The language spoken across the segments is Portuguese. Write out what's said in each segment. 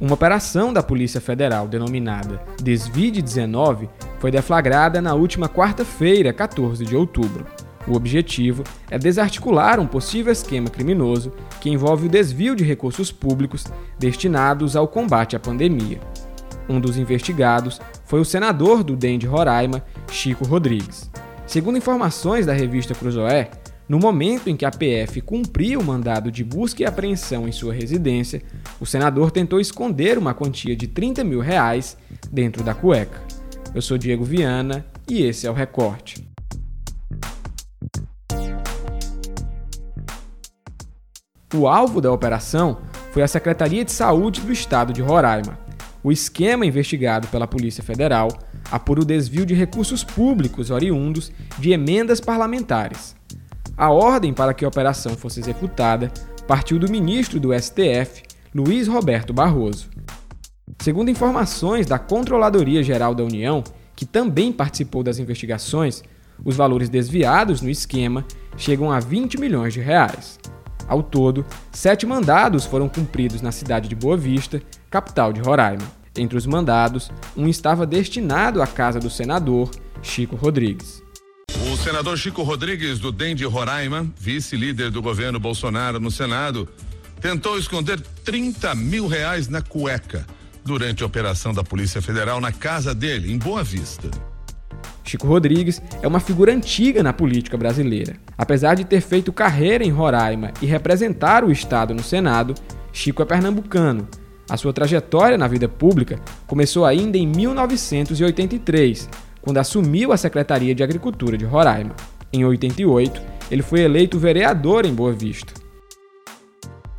Uma operação da Polícia Federal denominada Desvide 19 foi deflagrada na última quarta-feira, 14 de outubro. O objetivo é desarticular um possível esquema criminoso que envolve o desvio de recursos públicos destinados ao combate à pandemia. Um dos investigados foi o senador do DEM de Roraima, Chico Rodrigues. Segundo informações da revista Cruzoé, no momento em que a PF cumpria o mandado de busca e apreensão em sua residência, o senador tentou esconder uma quantia de 30 mil reais dentro da cueca. Eu sou Diego Viana e esse é o Recorte. O alvo da operação foi a Secretaria de Saúde do Estado de Roraima. O esquema investigado pela Polícia Federal apura o desvio de recursos públicos oriundos de emendas parlamentares. A ordem para que a operação fosse executada partiu do ministro do STF, Luiz Roberto Barroso. Segundo informações da Controladoria Geral da União, que também participou das investigações, os valores desviados no esquema chegam a 20 milhões de reais. Ao todo, sete mandados foram cumpridos na cidade de Boa Vista, capital de Roraima. Entre os mandados, um estava destinado à casa do senador Chico Rodrigues. Senador Chico Rodrigues, do DEM de Roraima, vice-líder do governo Bolsonaro no Senado, tentou esconder 30 mil reais na cueca durante a operação da Polícia Federal na casa dele, em Boa Vista. Chico Rodrigues é uma figura antiga na política brasileira. Apesar de ter feito carreira em Roraima e representar o Estado no Senado, Chico é pernambucano. A sua trajetória na vida pública começou ainda em 1983, quando assumiu a Secretaria de Agricultura de Roraima. Em 88, ele foi eleito vereador em Boa Vista.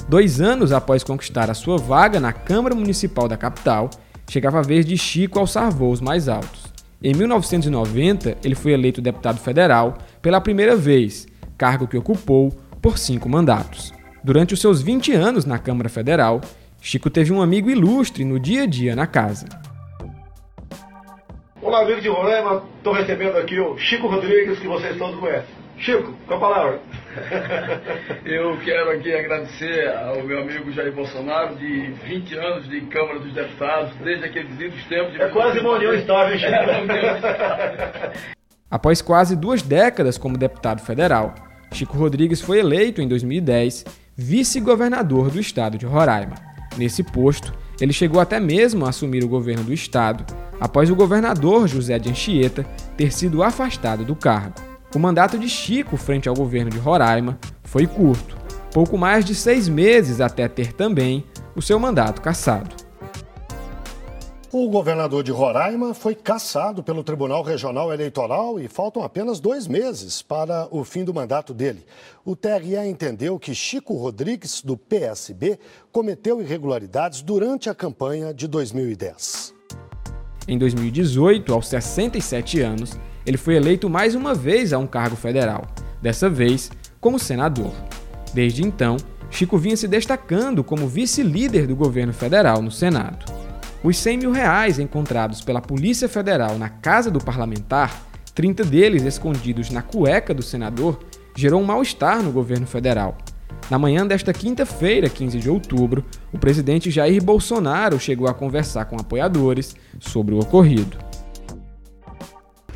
Dois anos após conquistar a sua vaga na Câmara Municipal da capital, chegava a vez de Chico alçar voos mais altos. Em 1990, ele foi eleito deputado federal pela primeira vez, cargo que ocupou por cinco mandatos. Durante os seus 20 anos na Câmara Federal, Chico teve um amigo ilustre no dia a dia na casa. Olá, amigo de Roraima. Estou recebendo aqui o Chico Rodrigues, que vocês todos conhecem. Chico, com a palavra. Eu quero aqui agradecer ao meu amigo Jair Bolsonaro, de 20 anos de Câmara dos Deputados, desde aqueles idos tempos de. É quase uma união estável, Chico. É, Após quase duas décadas como deputado federal, Chico Rodrigues foi eleito em 2010 vice-governador do estado de Roraima. Nesse posto, ele chegou até mesmo a assumir o governo do estado, após o governador José de Anchieta ter sido afastado do cargo. O mandato de Chico frente ao governo de Roraima foi curto, pouco mais de seis meses até ter também o seu mandato cassado. O governador de Roraima foi cassado pelo Tribunal Regional Eleitoral e faltam apenas dois meses para o fim do mandato dele. O TRE entendeu que Chico Rodrigues, do PSB, cometeu irregularidades durante a campanha de 2010. Em 2018, aos 67 anos, ele foi eleito mais uma vez a um cargo federal, dessa vez como senador. Desde então, Chico vinha se destacando como vice-líder do governo federal no Senado. Os 100 mil reais encontrados pela Polícia Federal na casa do parlamentar, 30 deles escondidos na cueca do senador, gerou um mal-estar no governo federal. Na manhã desta quinta-feira, 15 de outubro, o presidente Jair Bolsonaro chegou a conversar com apoiadores sobre o ocorrido.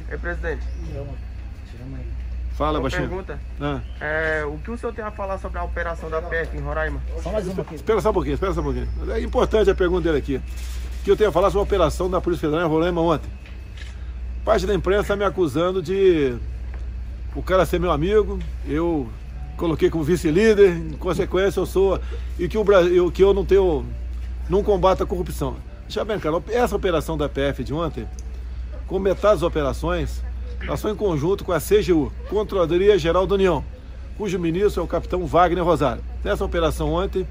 Ei, presidente. Fala, Uma baixinho. pergunta. Ah, É, o que o senhor tem a falar sobre a operação da PF em Roraima? espera só um pouquinho, espera só um pouquinho. É importante a pergunta dele aqui. Que eu tenho a falar sobre a operação da Polícia Federal em Roraima ontem. Parte da imprensa está me acusando de o cara ser meu amigo, eu coloquei como vice-líder, em consequência eu sou. E que, o Brasil, que eu não tenho. não combato a corrupção. Deixa bem claro, essa operação da PF de ontem, com metade das operações, são em conjunto com a CGU, Controladoria Geral da União, cujo ministro é o capitão Wagner Rosário. Nessa operação ontem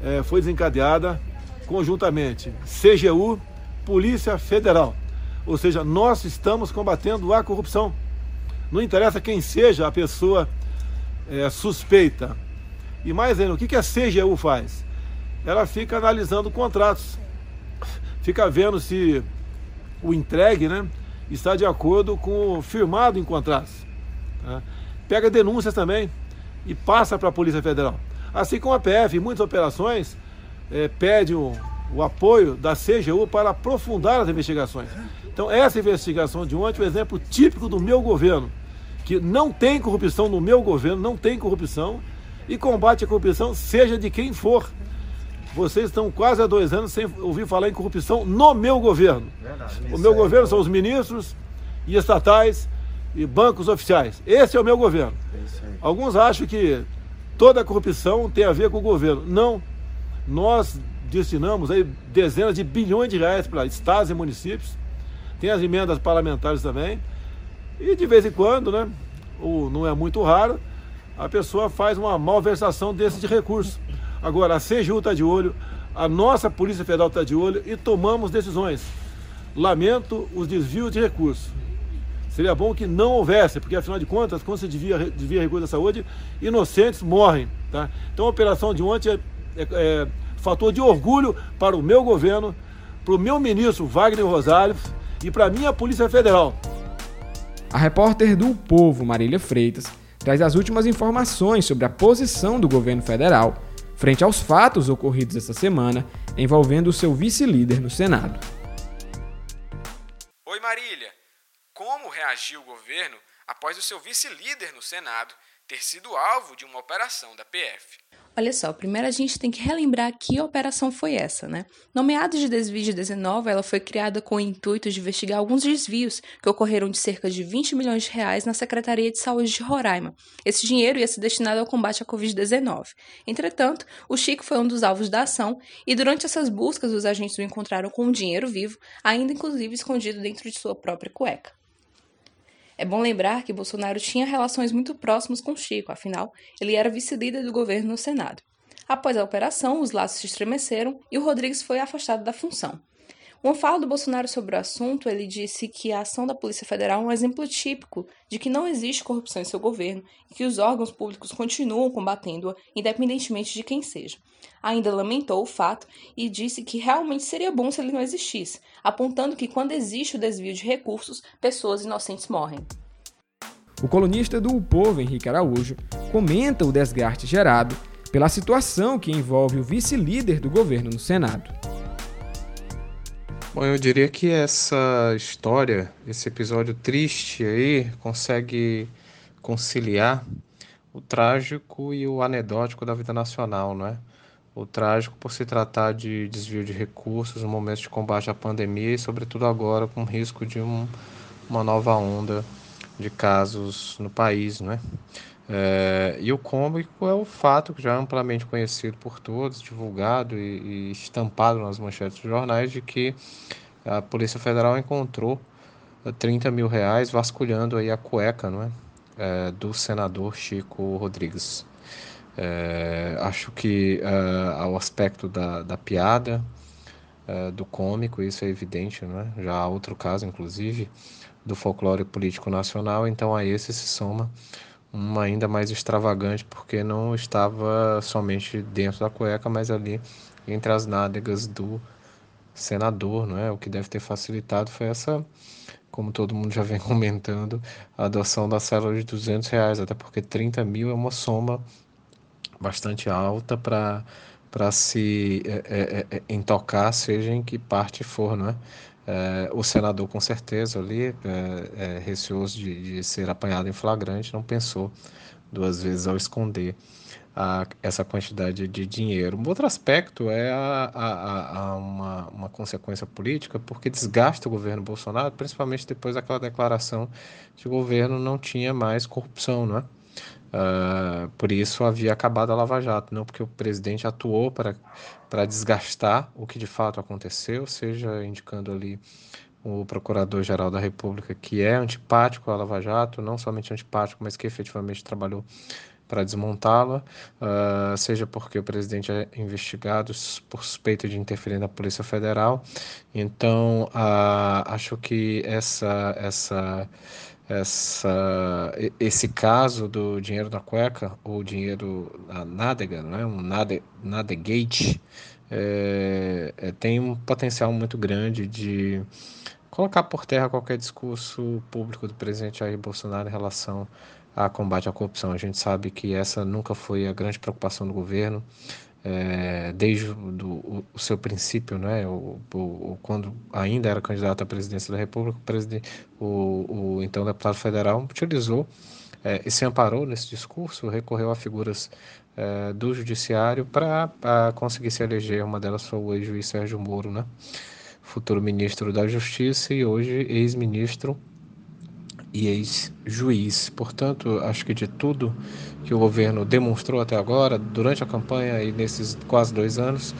eh, foi desencadeada conjuntamente CGU, Polícia Federal. Ou seja, nós estamos combatendo a corrupção. Não interessa quem seja a pessoa eh, suspeita. E mais ainda, o que que a CGU faz? Ela fica analisando contratos, fica vendo se o entregue, né, está de acordo com o firmado em contratos. tá? Pega denúncias também e passa para a Polícia Federal. Assim como a PF, em muitas operações, eh, pede um, o apoio da CGU para aprofundar as investigações. Então, essa investigação de ontem é um exemplo típico do meu governo, que não tem corrupção no meu governo, não tem corrupção, e combate a corrupção, seja de quem for. Vocês estão quase há dois anos sem ouvir falar em corrupção no meu governo. Verdade, o meu governo são os ministros e estatais e bancos oficiais. Esse é o meu governo. Alguns acham que toda a corrupção tem a ver com o governo. Não. Nós destinamos aí dezenas de bilhões de reais para estados e municípios. Tem as emendas parlamentares também. E de vez em quando, né? Ou não é muito raro, a pessoa faz uma malversação desse de recurso. Agora, a CGU está de olho, a nossa Polícia Federal está de olho e tomamos decisões. Lamento os desvios de recursos. Seria bom que não houvesse, porque afinal de contas, quando se desvia, desvia recursos da saúde, inocentes morrem. Tá? Então a operação de ontem é, é, é fator de orgulho para o meu governo, para o meu ministro Wagner Rosário e para a minha Polícia Federal. A repórter do Povo, Marília Freitas, traz as últimas informações sobre a posição do governo federal frente aos fatos ocorridos essa semana envolvendo o seu vice-líder no Senado. Oi Marília, como reagiu o governo após o seu vice-líder no Senado ter sido alvo de uma operação da PF? Olha só, primeiro a gente tem que relembrar que operação foi essa, né? Nomeada de desvio de 19, ela foi criada com o intuito de investigar alguns desvios que ocorreram de cerca de 20 milhões de reais na Secretaria de Saúde de Roraima. Esse dinheiro ia ser destinado ao combate à Covid-19. Entretanto, o Chico foi um dos alvos da ação e durante essas buscas os agentes o encontraram com o dinheiro vivo, ainda inclusive escondido dentro de sua própria cueca. É bom lembrar que Bolsonaro tinha relações muito próximas com Chico, afinal, ele era vice-líder do governo no Senado. Após a operação, os laços se estremeceram e o Rodrigues foi afastado da função. Uma fala do Bolsonaro sobre o assunto, ele disse que a ação da Polícia Federal é um exemplo típico de que não existe corrupção em seu governo e que os órgãos públicos continuam combatendo-a, independentemente de quem seja. Ainda lamentou o fato e disse que realmente seria bom se ele não existisse, apontando que quando existe o desvio de recursos, pessoas inocentes morrem. O colunista do o Povo, Henrique Araújo, comenta o desgaste gerado pela situação que envolve o vice-líder do governo no Senado. Bom, eu diria que essa história, esse episódio triste aí, consegue conciliar o trágico e o anedótico da vida nacional, não é? O trágico por se tratar de desvio de recursos no momento de combate à pandemia e, sobretudo, agora com risco de um, uma nova onda de casos no país, não é? É, e o cômico é o fato que já é amplamente conhecido por todos, divulgado e, e estampado nas manchetes dos jornais, de que a Polícia Federal encontrou 30 mil reais vasculhando aí a cueca não é? é do senador Chico Rodrigues. É, acho que é, ao aspecto da, da piada, é, do cômico, isso é evidente, não é? já há outro caso, inclusive, do folclore político nacional, então a esse se soma uma ainda mais extravagante, porque não estava somente dentro da cueca, mas ali entre as nádegas do senador, não é? O que deve ter facilitado foi essa, como todo mundo já vem comentando, a adoção da célula de 200 reais, até porque 30 mil é uma soma bastante alta para para se é, é, é, entocar, seja em que parte for, não é? É, o senador, com certeza, ali, é, é, receoso de, de, ser apanhado em flagrante, não pensou duas vezes ao esconder a, essa quantidade de dinheiro. Um outro aspecto é a, a, a uma, uma, consequência política, porque desgasta o governo Bolsonaro, principalmente depois daquela declaração de que o governo não tinha mais corrupção, não é? Uh, por isso havia acabado a Lava Jato, não porque o presidente atuou para, para desgastar o que de fato aconteceu, seja indicando ali o Procurador-Geral da República, que é antipático à Lava Jato, não somente antipático, mas que efetivamente trabalhou para desmontá-la, uh, seja porque o presidente é investigado por suspeita de interferir na Polícia Federal. Então, uh, acho que essa, essa essa, esse caso do dinheiro na cueca, ou dinheiro na nádega, é? um nade, nadegate, é, é, tem um potencial muito grande de colocar por terra qualquer discurso público do presidente Jair Bolsonaro em relação a combate à corrupção. A gente sabe que essa nunca foi a grande preocupação do governo. É, desde do, o, o seu princípio, né? O, o, quando ainda era candidato à presidência da República, o, presidente, o, então deputado federal utilizou é, e se amparou nesse discurso, recorreu a figuras é, do judiciário para conseguir se eleger. Uma delas foi o ex-juiz Sérgio Moro, né? futuro ministro da Justiça e hoje ex-ministro e ex-juiz. Portanto, acho que de tudo que o governo demonstrou até agora, durante a campanha e nesses quase dois anos,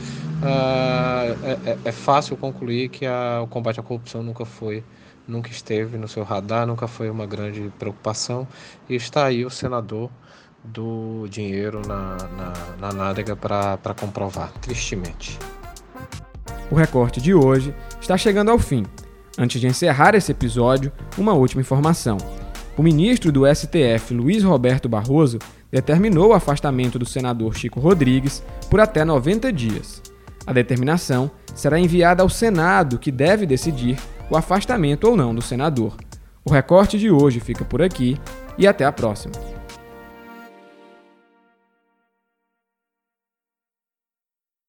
uh, é, é, fácil concluir que a, o combate à corrupção nunca foi, nunca esteve no seu radar, nunca foi uma grande preocupação. E está aí o senador do dinheiro na, na, na nádega para comprovar, tristemente. O recorte de hoje está chegando ao fim. Antes de encerrar esse episódio, uma última informação. O ministro do STF, Luiz Roberto Barroso, determinou o afastamento do senador Chico Rodrigues por até 90 dias. A determinação será enviada ao Senado, que deve decidir o afastamento ou não do senador. O recorte de hoje fica por aqui e até a próxima.